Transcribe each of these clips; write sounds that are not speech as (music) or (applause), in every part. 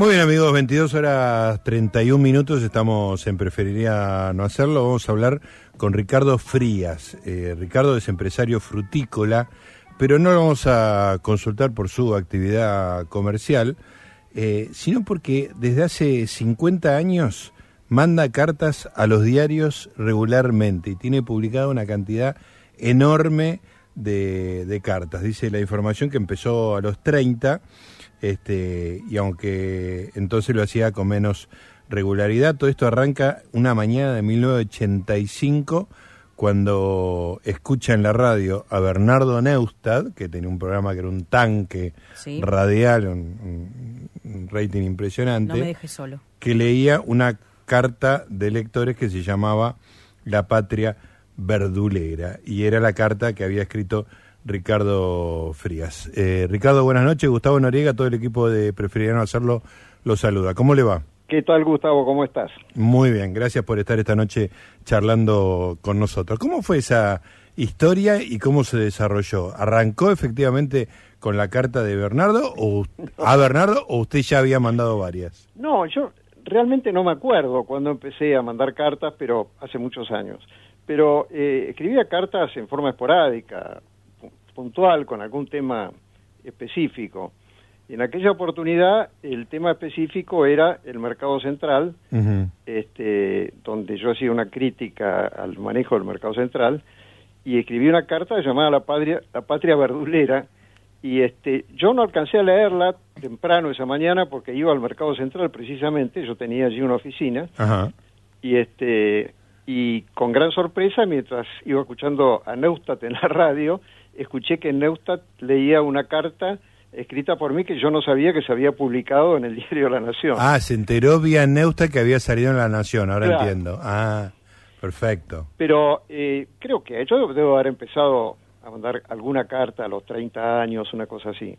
Muy bien amigos, 22 horas 31 minutos, estamos en Preferiría No Hacerlo, vamos a hablar con Ricardo Frías. Eh, Ricardo es empresario frutícola, pero no lo vamos a consultar por su actividad comercial, eh, sino porque desde hace 50 años manda cartas a los diarios regularmente y tiene publicada una cantidad enorme de, de cartas. Dice la información que empezó a los 30 este, y aunque entonces lo hacía con menos regularidad, todo esto arranca una mañana de 1985 cuando escucha en la radio a Bernardo Neustad, que tenía un programa que era un tanque radial, un, rating impresionante, solo. que leía una carta de lectores que se llamaba La Patria Verdulera, y era la carta que había escrito Ricardo Frías. Eh, Ricardo, buenas noches. Gustavo Noriega, todo el equipo de Preferiría hacerlo, lo saluda. ¿Cómo le va? ¿Qué tal, Gustavo? ¿Cómo estás? Muy bien, gracias por estar esta noche charlando con nosotros. ¿Cómo fue esa historia y cómo se desarrolló? ¿Arrancó efectivamente con la carta de Bernardo o (laughs) a Bernardo o usted ya había mandado varias? No, yo realmente no me acuerdo cuando empecé a mandar cartas, pero hace muchos años. Pero eh, escribía cartas en forma esporádica, puntual con algún tema específico. En aquella oportunidad el tema específico era el mercado central, este, donde yo hacía una crítica al manejo del mercado central y escribí una carta llamada La Patria, la Patria Verdulera. Y este, yo no alcancé a leerla temprano esa mañana porque iba al mercado central precisamente, yo tenía allí una oficina. Y este y con gran sorpresa mientras iba escuchando a Neustadt en la radio escuché que Neustadt leía una carta escrita por mí que yo no sabía que se había publicado en el (laughs) diario La Nación. Ah, se enteró vía Neustadt que había salido en La Nación, ahora entiendo. Ah, perfecto. Pero eh, creo que yo debo haber empezado a mandar alguna carta a los 30 años, una cosa así.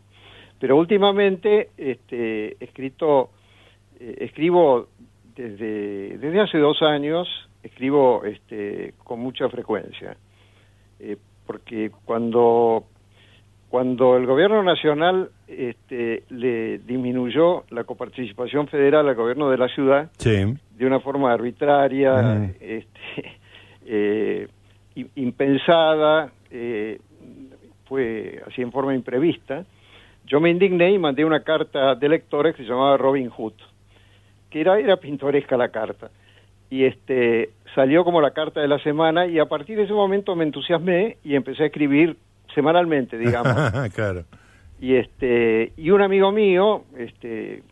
Pero últimamente este, escrito, eh, escribo desde, desde hace dos años, escribo este, con mucha frecuencia. Eh, porque cuando cuando el gobierno nacional este, le disminuyó la coparticipación federal al gobierno de la ciudad de una forma arbitraria, este, (laughs) eh, impensada, eh, fue así en forma imprevista, yo me indigné y mandé una carta de lectores que se llamaba Robin Hood, que era, era pintoresca la carta y este salió como la carta de la semana y a partir de ese momento me entusiasmé y empecé a escribir semanalmente, digamos. (laughs) claro. Y este y un amigo mío, este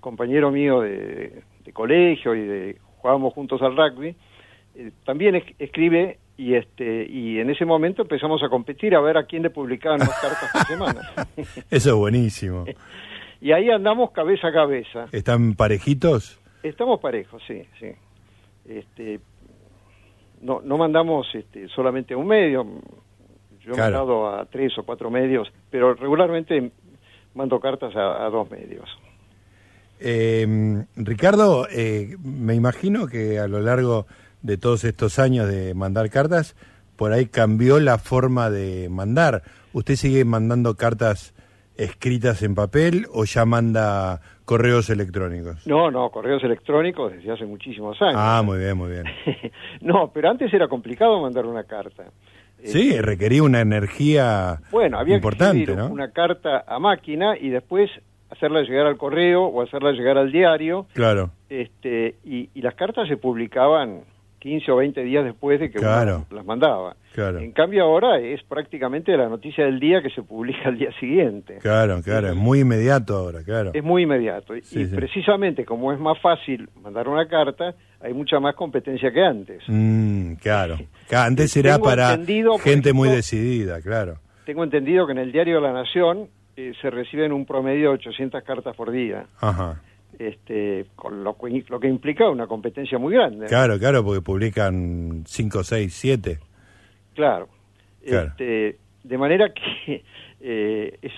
compañero mío de, colegio y de jugábamos juntos al rugby, eh, también escribe y este y en ese momento empezamos a competir a ver a quién le publicaban más cartas por semana. (laughs) Eso es buenísimo. (laughs) y ahí andamos cabeza a cabeza. ¿Están parejitos? Estamos parejos, sí, sí este, no, no mandamos este, solamente a un medio, yo he mandado a tres o cuatro medios, pero regularmente mando cartas a, dos medios. Eh, Ricardo, eh, me imagino que a lo largo de todos estos años de mandar cartas, por ahí cambió la forma de mandar. ¿Usted sigue mandando cartas escritas en papel o ya manda correos electrónicos? No, no, correos electrónicos desde hace muchísimos años. Ah, muy bien, muy bien. (laughs) no, pero antes era complicado mandar una carta. Sí, eh, requería una energía bueno, había importante, que ¿no? una carta a máquina y después hacerla llegar al correo o hacerla llegar al diario. Claro. Este, y, y las cartas se publicaban 15 o 20 días después de que uno las mandaba. En cambio ahora es prácticamente la noticia del día que se publica al día siguiente. Claro, claro, es muy inmediato ahora, claro. Es muy inmediato. y precisamente como es más fácil mandar una carta, hay mucha más competencia que antes. Mm, claro. Antes era para gente muy decidida, claro. Tengo entendido que en el diario La Nación eh, se reciben un promedio de 800 cartas por día. Ajá este, con lo, lo, que implica una competencia muy grande. Claro, claro, porque publican 5, 6, 7. Claro. Este, de manera que (laughs) eh, es,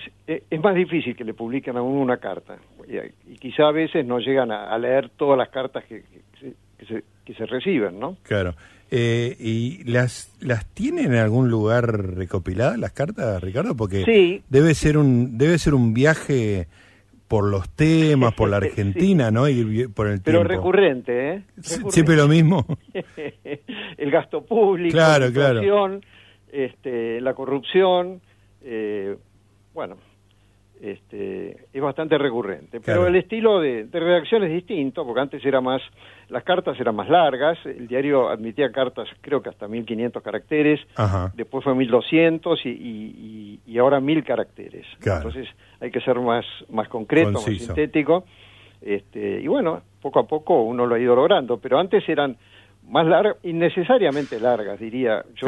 es, más difícil que le publiquen a uno una carta. Y, quizá a veces no llegan a, leer todas las cartas que, que, se, que, se, reciben, ¿no? Claro. Eh, ¿Y las, las tienen en algún lugar recopiladas las cartas, Ricardo? Porque debe ser un debe ser un viaje por los temas, por la (laughs) Argentina, ¿no? Y por el Pero recurrente, ¿eh? Siempre lo mismo. (laughs) el gasto público, claro, la claro. Este, la corrupción, eh, bueno, este, es bastante recurrente. Pero el estilo de, redacción es distinto, porque antes era más, las cartas eran más largas, el diario admitía cartas creo que hasta 1500 caracteres, después fue 1200 y, y, y ahora 1000 caracteres. Entonces hay que ser más, más concreto, más sintético. Este, y bueno, poco a poco uno lo ha ido logrando, pero antes eran más largas, innecesariamente largas, diría. Yo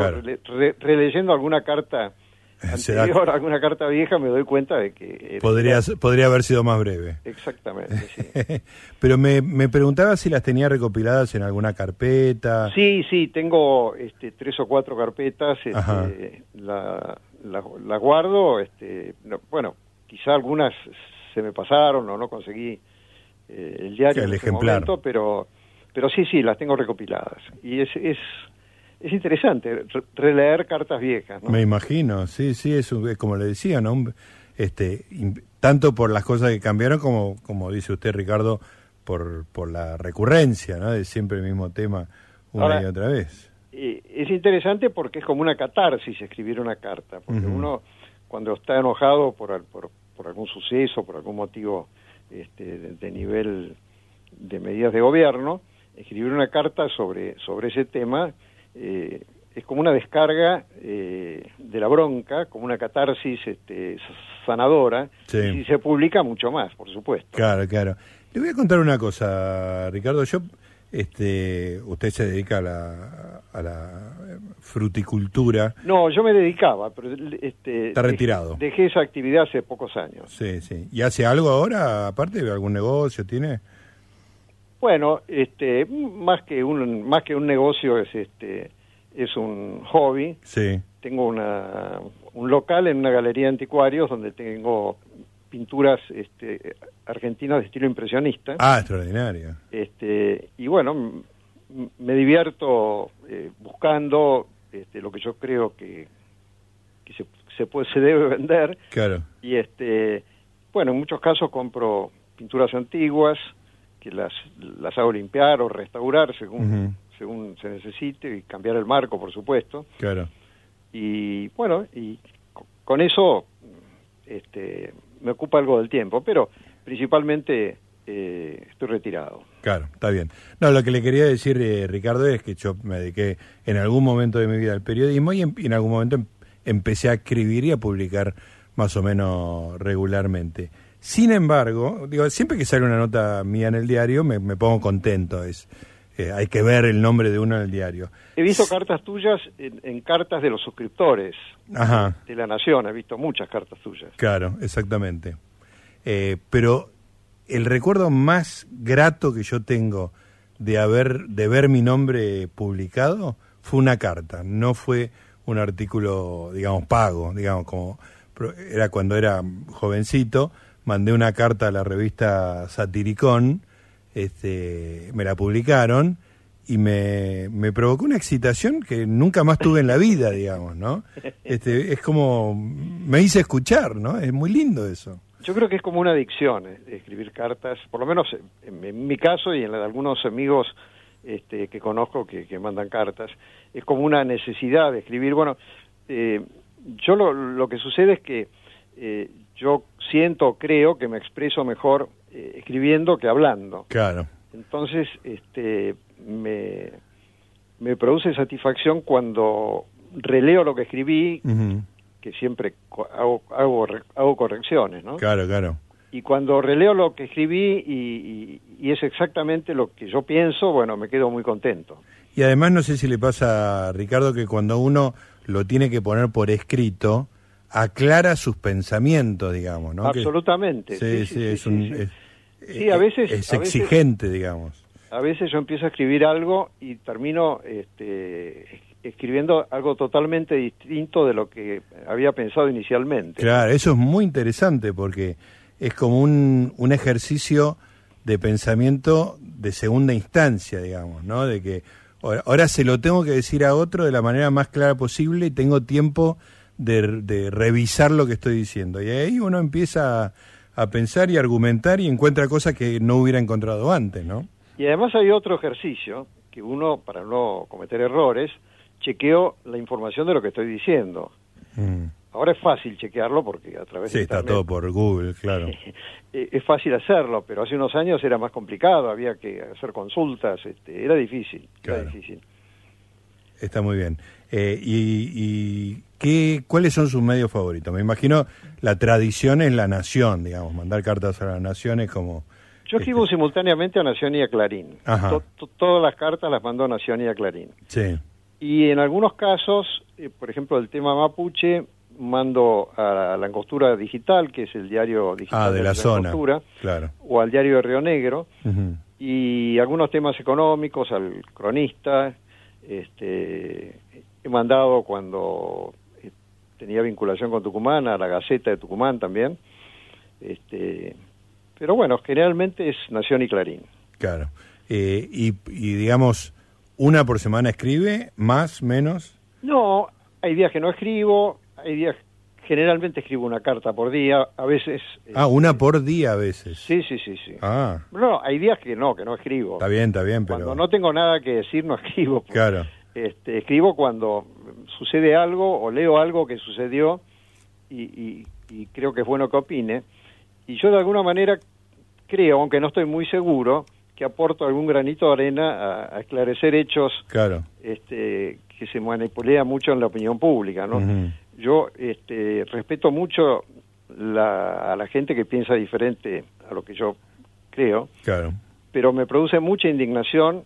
releyendo alguna carta (laughs) anterior, alguna carta vieja, me doy cuenta de que... Podría, podría haber sido más breve. Exactamente, sí. (laughs) Pero me, me preguntaba si las tenía recopiladas en alguna carpeta. Sí, sí, tengo este, tres o cuatro carpetas, este, la, la, guardo, este, bueno, quizá algunas se me pasaron o no conseguí eh, el diario el en ese momento, pero, pero sí, sí, las tengo recopiladas. Y es, es es interesante releer cartas viejas. Me imagino, sí, sí, es, como le decía, ¿no? Este, tanto por las cosas que cambiaron como, como dice usted, Ricardo, por, por la recurrencia, ¿no? De siempre el mismo tema una y otra vez. es interesante porque es como una catarsis escribir una carta, porque uno cuando está enojado por, por, por, algún suceso, por algún motivo este, de, nivel de medidas de gobierno, escribir una carta sobre, sobre ese tema eh, es como una descarga eh, de la bronca, como una catarsis este, sanadora, y se publica mucho más, por supuesto. Claro, claro. Le voy a contar una cosa, Ricardo. Yo, este, usted se dedica a la, a la fruticultura. No, yo me dedicaba, pero este, está retirado. Dejé, esa actividad hace pocos años. Sí, sí. ¿Y hace algo ahora, aparte de algún negocio tiene? Bueno, este, más que un más que un negocio es este es un hobby. Sí. Tengo una, un local en una galería de anticuarios donde tengo pinturas este, argentinas de estilo impresionista. Ah, extraordinario. Este, y bueno, me divierto eh, buscando este, lo que yo creo que, que se, se, puede, se debe vender. Claro. Y este, bueno, en muchos casos compro pinturas antiguas, que las, las hago limpiar o restaurar según, según se necesite y cambiar el marco, por supuesto. Claro. Y bueno, y con eso este, me ocupa algo del tiempo, pero principalmente eh, estoy retirado. Claro, está bien. No, lo que le quería decir, eh, Ricardo, es que yo me dediqué en algún momento de mi vida al periodismo y en, algún momento em, empecé a escribir y a publicar más o menos regularmente. Sin embargo, digo, siempre que sale una nota mía en el diario me, pongo contento. Es, eh, hay que ver el nombre de uno en el diario. He visto cartas tuyas en, cartas de los suscriptores de la Nación. He visto muchas cartas tuyas. Claro, exactamente. Eh, pero el recuerdo más grato que yo tengo de haber de ver mi nombre publicado fue una carta, no fue un artículo, digamos, pago, digamos, como era cuando era jovencito mandé una carta a la revista Satiricón, este, me la publicaron y me, me, provocó una excitación que nunca más tuve en la vida, digamos, ¿no? Este, es como, me hice escuchar, ¿no? Es muy lindo eso. Yo creo que es como una adicción eh, escribir cartas, por lo menos en, mi caso y en la de algunos amigos este, que conozco que, que, mandan cartas, es como una necesidad de escribir. Bueno, eh, yo lo, lo que sucede es que eh, yo siento, creo que me expreso mejor eh, escribiendo que hablando. Claro. Entonces, este, me, me produce satisfacción cuando releo lo que escribí, que siempre hago, hago, hago correcciones, ¿no? Claro, claro. Y cuando releo lo que escribí y, y, es exactamente lo que yo pienso, bueno, me quedo muy contento. Y además no sé si le pasa a Ricardo que cuando uno lo tiene que poner por escrito, aclara sus pensamientos, digamos, ¿no? Absolutamente. sí, sí, es, un, a veces, es exigente, digamos. A veces yo empiezo a escribir algo y termino este, escribiendo algo totalmente distinto de lo que había pensado inicialmente. Claro, eso es muy interesante porque es como un, un ejercicio de pensamiento de segunda instancia, digamos, ¿no? De que ahora se lo tengo que decir a otro de la manera más clara posible y tengo tiempo de, revisar lo que estoy diciendo. Y ahí uno empieza a pensar y argumentar y encuentra cosas que no hubiera encontrado antes, ¿no? Y además hay otro ejercicio que uno, para no cometer errores, chequeo la información de lo que estoy diciendo. Mm. Ahora es fácil chequearlo porque a través sí, de está todo por Google, claro. (laughs) Eh, es fácil hacerlo, pero hace unos años era más complicado, había que hacer consultas, este, era difícil, era difícil. Está muy bien. Eh, y, y qué, ¿cuáles son sus medios favoritos? Me imagino la tradición es La Nación, digamos, mandar cartas a la Nación es como... Yo escribo este simultáneamente a Nación y a Clarín. todas las cartas las mando a Nación y a Clarín. Sí. Y en algunos casos, eh, por ejemplo, el tema mapuche, mando a la Angostura Digital, que es el diario digital ah, de, la, zona, claro. o al diario de Río Negro, y algunos temas económicos al cronista. Este, he mandado cuando eh, tenía vinculación con Tucumán, a la Gaceta de Tucumán también. Este, pero bueno, generalmente es Nación y Clarín. Claro. Eh, y, y digamos, ¿una por semana escribe? ¿Más? ¿Menos? No, hay días que no escribo, hay días, generalmente escribo una carta por día, a veces... Ah, una por día a veces. Sí, sí, sí, sí. Ah. No, hay días que no, que no escribo. Está bien, está bien, pero... Cuando no tengo nada que decir, no escribo. Claro. Este, escribo cuando sucede algo o leo algo que sucedió y, creo que es bueno que opine. Y yo de alguna manera creo, aunque no estoy muy seguro, que aporto algún granito de arena a, esclarecer hechos claro. este, que se manipulea mucho en la opinión pública, ¿no? Yo este, respeto mucho la, a la gente que piensa diferente a lo que yo creo, claro. pero me produce mucha indignación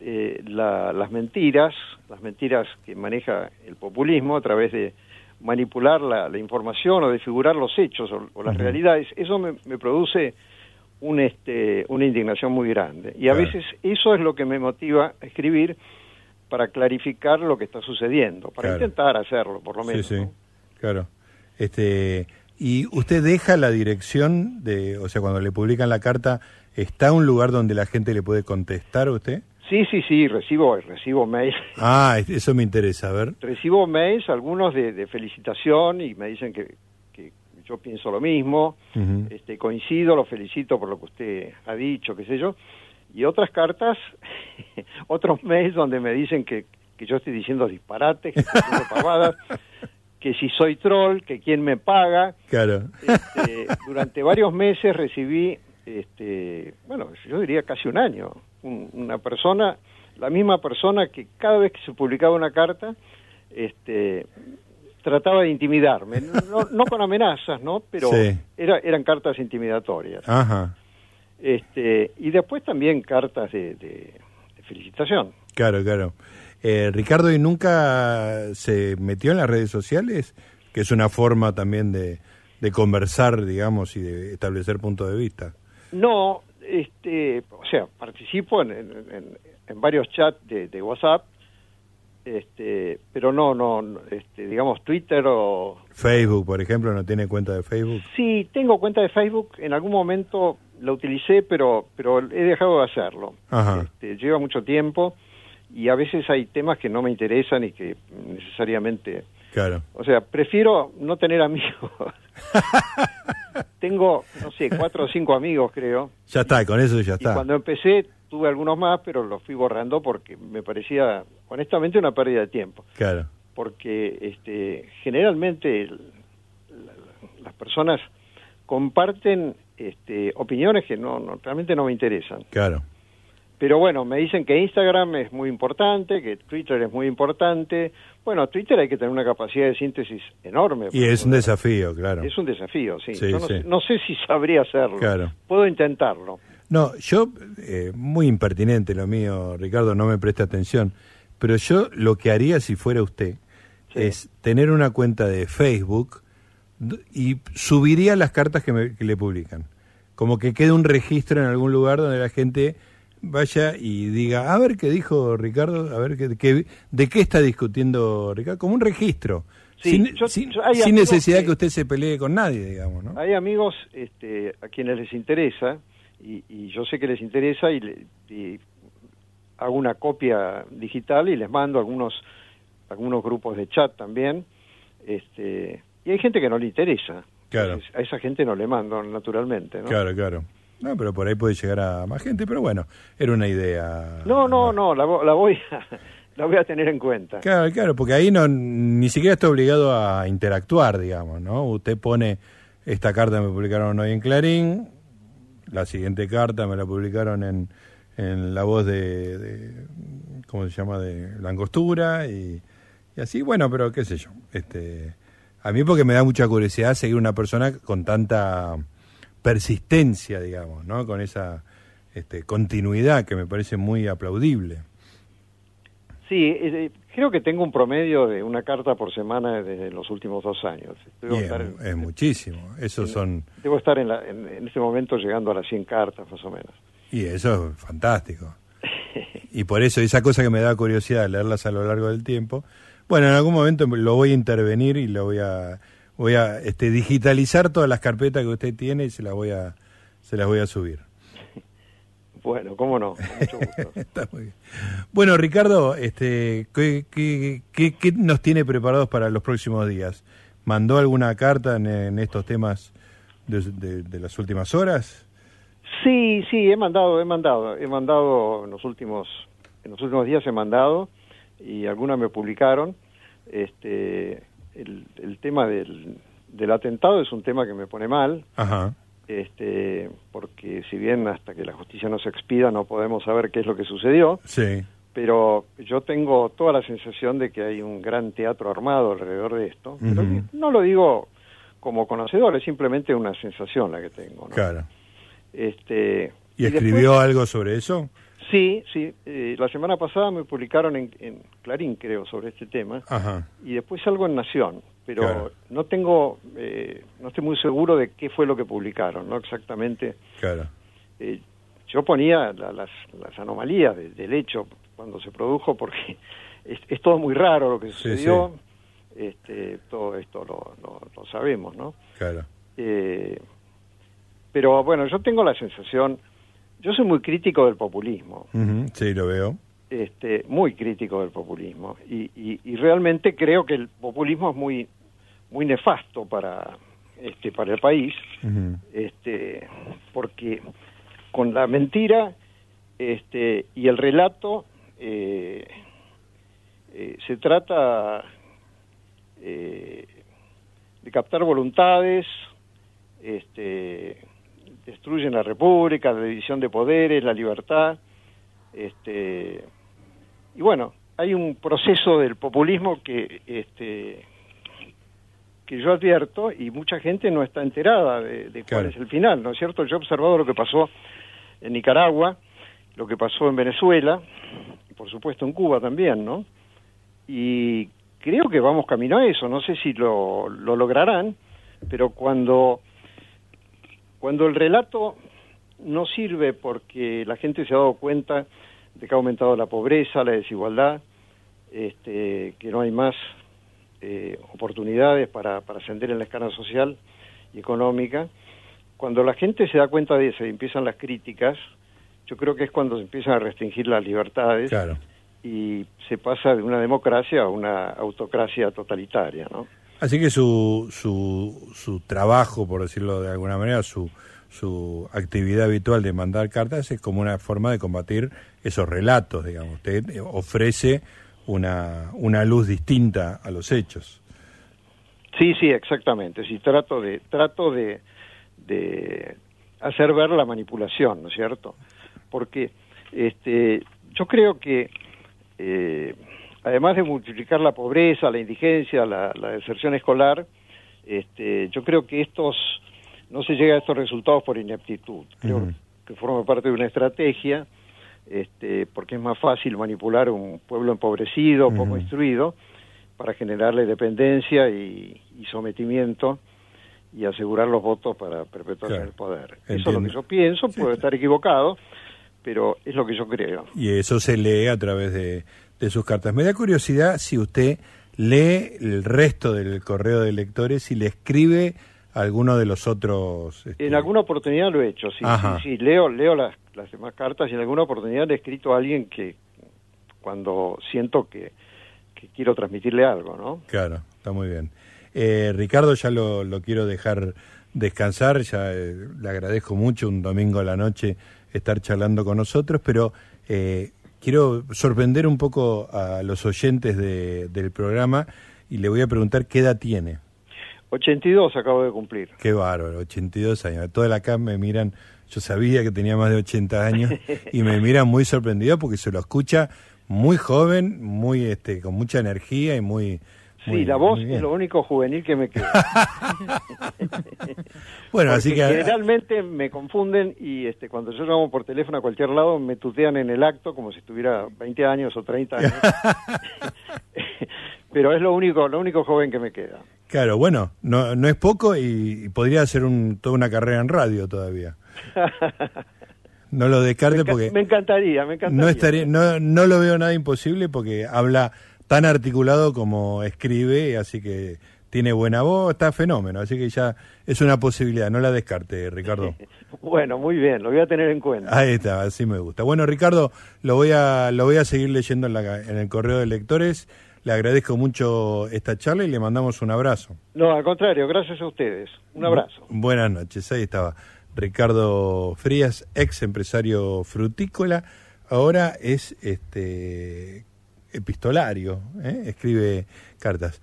eh, las mentiras, las mentiras que maneja el populismo a través de manipular la, información o de figurar los hechos o, las realidades. Eso me, produce un, este, una indignación muy grande. Y a veces eso es lo que me motiva a escribir para clarificar lo que está sucediendo, para intentar hacerlo, por lo menos. Sí, sí, claro. Este, ¿Y usted deja la dirección de, o sea, cuando le publican la carta, está un lugar donde la gente le puede contestar a usted? Sí, sí, sí, recibo, recibo mails. Ah, eso me interesa, a ver. Recibo mails, algunos de, felicitación y me dicen que, que, yo pienso lo mismo, este, coincido, lo felicito por lo que usted ha dicho, qué sé yo y otras cartas, (laughs) otros mails donde me dicen que, que yo estoy diciendo disparates, que estoy diciendo pavadas, (laughs) que si soy troll, que quién me paga. Claro. Este, durante varios meses recibí, este, bueno, yo diría casi un año, una persona, la misma persona que cada vez que se publicaba una carta, este, trataba de intimidarme, no, no con amenazas, ¿no? Pero era, eran cartas intimidatorias. Ajá. Este, y después también cartas de, felicitación. Claro, claro. Eh, Ricardo, ¿y nunca se metió en las redes sociales? Que es una forma también de, conversar, digamos, y de establecer puntos de vista. No, este, o sea, participo en, varios chats de, WhatsApp, este, pero no, no, este, digamos Twitter o Facebook, por ejemplo, no tiene cuenta de Facebook. Sí, tengo cuenta de Facebook. En algún momento la utilicé, pero, pero he dejado de hacerlo. Este, lleva mucho tiempo y a veces hay temas que no me interesan y que necesariamente... Claro. O sea, prefiero no tener amigos. (laughs) Tengo, no sé, cuatro o cinco amigos, creo. Ya está, con eso ya está. Y cuando empecé tuve algunos más, pero los fui borrando porque me parecía, honestamente, una pérdida de tiempo. Claro. Porque este, generalmente las personas comparten este, opiniones que no, realmente no me interesan. Claro. Pero bueno, me dicen que Instagram es muy importante, que Twitter es muy importante. Bueno, Twitter hay que tener una capacidad de síntesis enorme. Y es un desafío, claro. Es un desafío, sí. no, Sé, si sabría hacerlo. Claro. Puedo intentarlo. No, yo, eh, muy impertinente lo mío, Ricardo, no me preste atención, pero yo lo que haría si fuera usted es tener una cuenta de Facebook y subiría las cartas que, me, que le publican. Como que quede un registro en algún lugar donde la gente vaya y diga, a ver qué dijo Ricardo, a ver qué, de qué está discutiendo Ricardo, como un registro. sin, necesidad que, usted se pelee con nadie, digamos, ¿no? Hay amigos este, a quienes les interesa, y, yo sé que les interesa, y, y, hago una copia digital y les mando algunos, algunos grupos de chat también, este, y hay gente que no le interesa, Claro. a esa gente no le mando, naturalmente, ¿no? Claro, claro. No, pero por ahí puede llegar a más gente, pero bueno, era una idea. No, no, no, la, la voy a, (laughs) la voy a tener en cuenta. Claro, claro, porque ahí no ni siquiera está obligado a interactuar, digamos, ¿no? Usted pone esta carta me publicaron hoy en Clarín, la siguiente carta me la publicaron en, en la voz de, de- ¿cómo se llama? de Langostura y, y así, bueno, pero qué sé yo. Este, a mí porque me da mucha curiosidad seguir una persona con tanta persistencia, digamos, ¿no? Con esa este, continuidad que me parece muy aplaudible. Sí, eh, creo que tengo un promedio de una carta por semana desde los últimos dos años. Debo, estar, en, es muchísimo. Esos son debo estar en, la- en, en este momento llegando a las 100 cartas, más o menos. y eso es fantástico. Y por eso esa cosa que me da curiosidad leerlas a lo largo del tiempo. Bueno, en algún momento lo voy a intervenir y lo voy a voy a este, digitalizar todas las carpetas que usted tiene y se las voy a se las voy a subir. Bueno, cómo no, con mucho (laughs) gusto. Está muy bien. Bueno, Ricardo, este, ¿qué, qué, qué- qué nos tiene preparados para los próximos días? ¿Mandó alguna carta en, en estos temas de, de- de las últimas horas? Sí, sí, he mandado, he mandado, he mandado en los últimos, en los últimos días he mandado y algunas me publicaron. Este, el, el tema del, del atentado es un tema que me pone mal, Ajá, este, porque si bien hasta que la justicia no se expida no podemos saber qué es lo que sucedió, sí, pero yo tengo toda la sensación de que hay un gran teatro armado alrededor de esto. Pero no lo digo como conocedor, es simplemente una sensación la que tengo. ¿no? claro. Este, ¿Y escribió algo sobre eso? Sí, sí. eh, la semana pasada me publicaron en, en Clarín, creo, sobre este tema, Ajá, y después algo en Nación, pero Claro. no tengo, eh, no estoy muy seguro de qué fue lo que publicaron, no exactamente. claro. Eh, yo ponía la- las, las anomalías de- del hecho cuando se produjo, porque (laughs) es, es todo muy raro lo que Sí, sucedió. Este, todo esto lo, lo- lo sabemos, ¿no? Claro. Eh, pero bueno, yo tengo la sensación, yo soy muy crítico del populismo. Sí, lo veo. este, muy crítico del populismo y, y- y realmente creo que el populismo es muy muy nefasto para este para el país este porque con la mentira este y el relato eh, eh, se trata eh, de captar voluntades este destruyen la república la división de poderes la libertad este y bueno hay un proceso del populismo que este que yo advierto y mucha gente no está enterada de, de cuál es el final no es cierto yo he observado lo que pasó en Nicaragua lo que pasó en Venezuela y por supuesto en Cuba también no y creo que vamos camino a eso no sé si lo, lo lograrán pero cuando cuando el relato no sirve porque la gente se ha dado cuenta de que ha aumentado la pobreza, la desigualdad, este, que no hay más eh, oportunidades para, para ascender en la escala social y económica. Cuando la gente se da cuenta de eso y empiezan las críticas, yo creo que es cuando se empiezan a restringir las libertades Claro. y se pasa de una democracia a una autocracia totalitaria, ¿no? Así que su, su, su trabajo, por decirlo de alguna manera, su, su actividad habitual de mandar cartas es como una forma de combatir esos relatos, digamos. Usted ofrece una, una luz distinta a los hechos. Sí, sí, exactamente. Sí, trato de trato de, de hacer ver la manipulación, ¿no es cierto? Porque este, yo creo que eh, además de multiplicar la pobreza, la indigencia, la, la deserción escolar, este, yo creo que estos no se llega a estos resultados por ineptitud. Creo que forma parte de una estrategia, este, porque es más fácil manipular un pueblo empobrecido, poco instruido, para generarle dependencia y, y sometimiento y asegurar los votos para perpetuarse Claro. en el poder. Eso es lo que yo pienso, puedo sí. estar equivocado, pero es lo que yo creo. Y eso se lee a través de, de sus cartas. Me da curiosidad si usted lee el resto del correo de lectores y le escribe a alguno de los otros. este, En alguna oportunidad lo he hecho, sí, sí, sí, leo, leo las, las demás cartas y en alguna oportunidad le he escrito a alguien que cuando siento que, que quiero transmitirle algo, ¿no? Claro, está muy bien. Eh, Ricardo ya lo, lo, quiero dejar descansar, ya eh, le agradezco mucho un domingo a la noche estar charlando con nosotros, pero eh, quiero sorprender un poco a los oyentes de, del programa y le voy a preguntar qué edad tiene. 82 acabo de cumplir. Qué bárbaro, 82 años. Toda la acá me miran, yo sabía que tenía más de 80 años y me (laughs) miran muy sorprendido porque se lo escucha muy joven, muy este con mucha energía y muy Sí, la voz es lo único juvenil que me queda. (laughs) bueno, así que generalmente me confunden y este cuando yo llamo por teléfono a cualquier lado me tutean en el acto como si tuviera 20 años o 30 años. (laughs) (laughs) Pero es lo único, lo único joven que me queda. Claro, bueno, no, no es poco y, podría hacer un, toda una carrera en radio todavía. No lo descarte porque... Me encantaría, me encantaría. No, estaría, no, no lo veo nada imposible porque habla tan articulado como escribe, así que tiene buena voz, está fenómeno, así que ya es una posibilidad, no la descarte, Ricardo. (laughs) bueno, muy bien, lo voy a tener en cuenta. Ahí está, así me gusta. Bueno, Ricardo, lo voy a, lo voy a seguir leyendo en, la, en el correo de lectores. Le agradezco mucho esta charla y le mandamos un abrazo. No, al contrario, gracias a ustedes. Un abrazo. buenas noches, ahí estaba. Ricardo Frías, ex empresario frutícola, ahora es este epistolario, ¿eh? escribe cartas.